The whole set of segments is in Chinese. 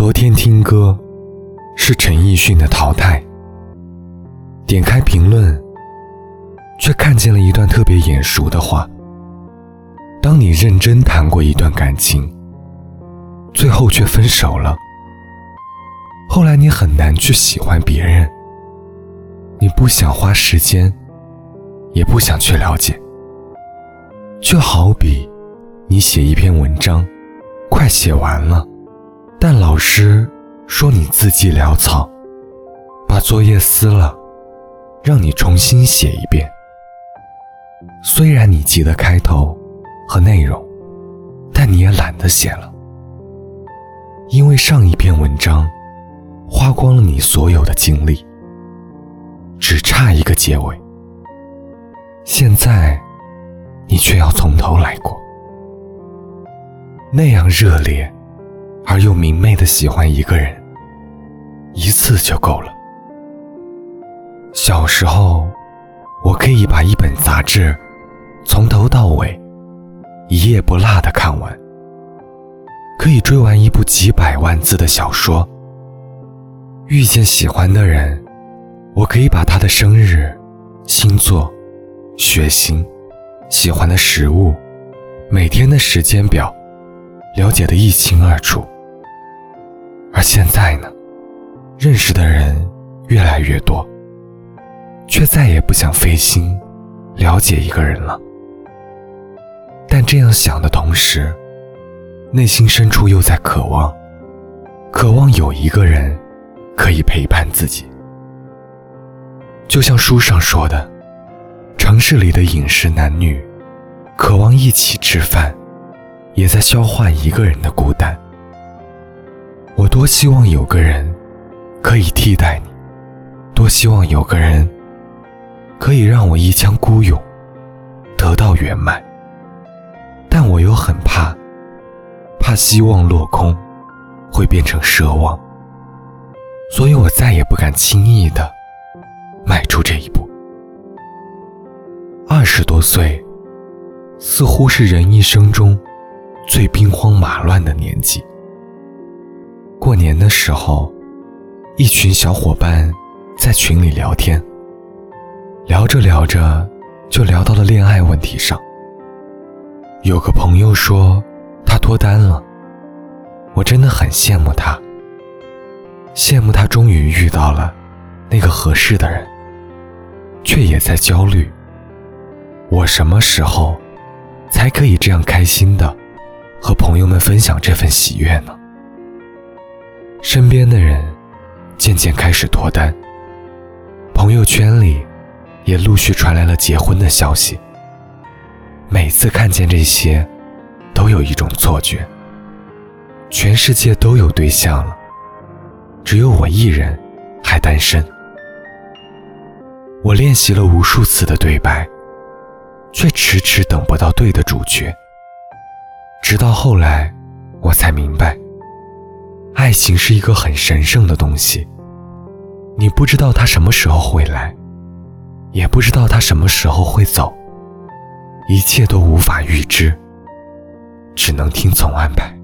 昨天听歌，是陈奕迅的《淘汰》。点开评论，却看见了一段特别眼熟的话：当你认真谈过一段感情，最后却分手了，后来你很难去喜欢别人，你不想花时间，也不想去了解，就好比你写一篇文章，快写完了。但老师说你字迹潦草，把作业撕了，让你重新写一遍。虽然你记得开头和内容，但你也懒得写了，因为上一篇文章花光了你所有的精力，只差一个结尾。现在你却要从头来过，那样热烈。而又明媚的喜欢一个人，一次就够了。小时候，我可以把一本杂志从头到尾一页不落的看完，可以追完一部几百万字的小说。遇见喜欢的人，我可以把他的生日、星座、血型、喜欢的食物、每天的时间表了解的一清二楚。而现在呢，认识的人越来越多，却再也不想费心了解一个人了。但这样想的同时，内心深处又在渴望，渴望有一个人可以陪伴自己。就像书上说的，城市里的饮食男女，渴望一起吃饭，也在消化一个人的孤单。我多希望有个人可以替代你，多希望有个人可以让我一腔孤勇得到圆满，但我又很怕，怕希望落空会变成奢望，所以我再也不敢轻易的迈出这一步。二十多岁，似乎是人一生中最兵荒马乱的年纪。过年的时候，一群小伙伴在群里聊天，聊着聊着就聊到了恋爱问题上。有个朋友说他脱单了，我真的很羡慕他，羡慕他终于遇到了那个合适的人，却也在焦虑，我什么时候才可以这样开心的和朋友们分享这份喜悦呢？身边的人渐渐开始脱单，朋友圈里也陆续传来了结婚的消息。每次看见这些，都有一种错觉：全世界都有对象了，只有我一人还单身。我练习了无数次的对白，却迟迟等不到对的主角。直到后来，我才明白。爱情是一个很神圣的东西，你不知道他什么时候会来，也不知道他什么时候会走，一切都无法预知，只能听从安排。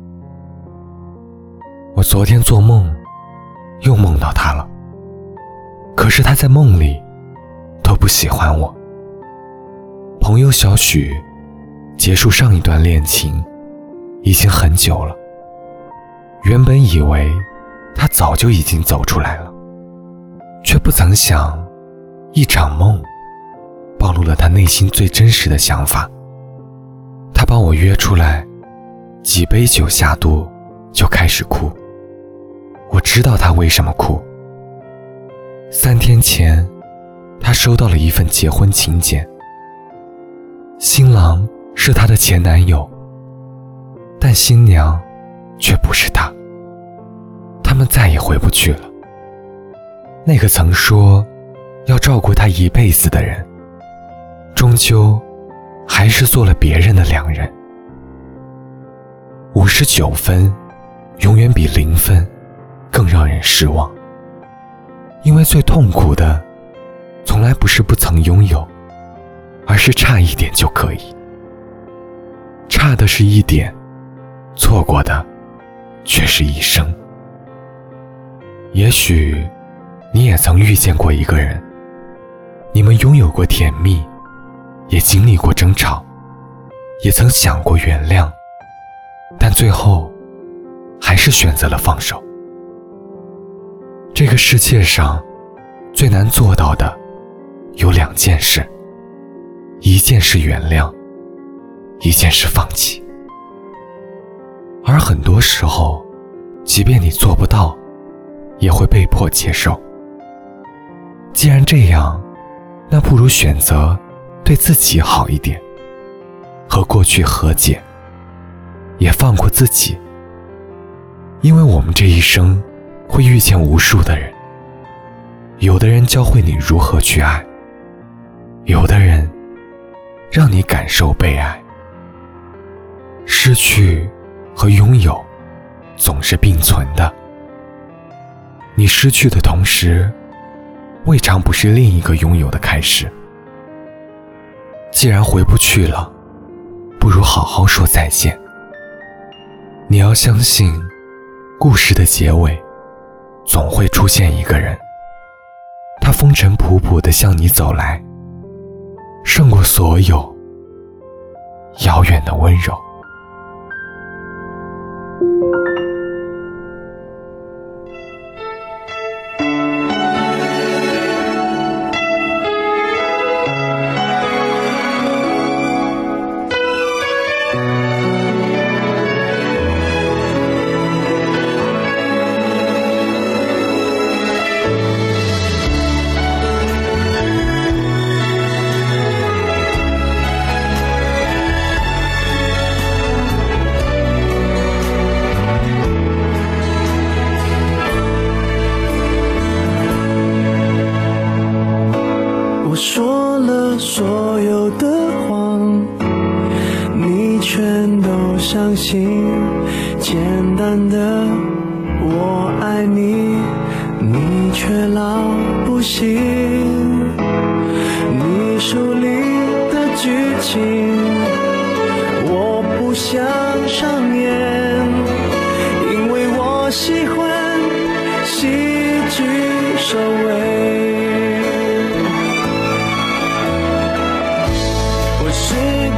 我昨天做梦，又梦到他了，可是他在梦里都不喜欢我。朋友小许结束上一段恋情已经很久了。原本以为他早就已经走出来了，却不曾想，一场梦暴露了他内心最真实的想法。他把我约出来，几杯酒下肚就开始哭。我知道他为什么哭。三天前，他收到了一份结婚请柬，新郎是他的前男友，但新娘却不是他。他们再也回不去了。那个曾说要照顾他一辈子的人，终究还是做了别人的良人。五十九分，永远比零分更让人失望。因为最痛苦的，从来不是不曾拥有，而是差一点就可以。差的是一点，错过的却是一生。也许你也曾遇见过一个人，你们拥有过甜蜜，也经历过争吵，也曾想过原谅，但最后还是选择了放手。这个世界上最难做到的有两件事，一件是原谅，一件是放弃。而很多时候，即便你做不到。也会被迫接受。既然这样，那不如选择对自己好一点，和过去和解，也放过自己。因为我们这一生会遇见无数的人，有的人教会你如何去爱，有的人让你感受被爱。失去和拥有总是并存的。你失去的同时，未尝不是另一个拥有的开始。既然回不去了，不如好好说再见。你要相信，故事的结尾，总会出现一个人，他风尘仆仆的向你走来，胜过所有遥远的温柔。书里的剧情，我不想上演，因为我喜欢喜剧收尾。我试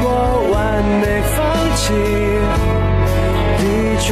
过完美放弃。你却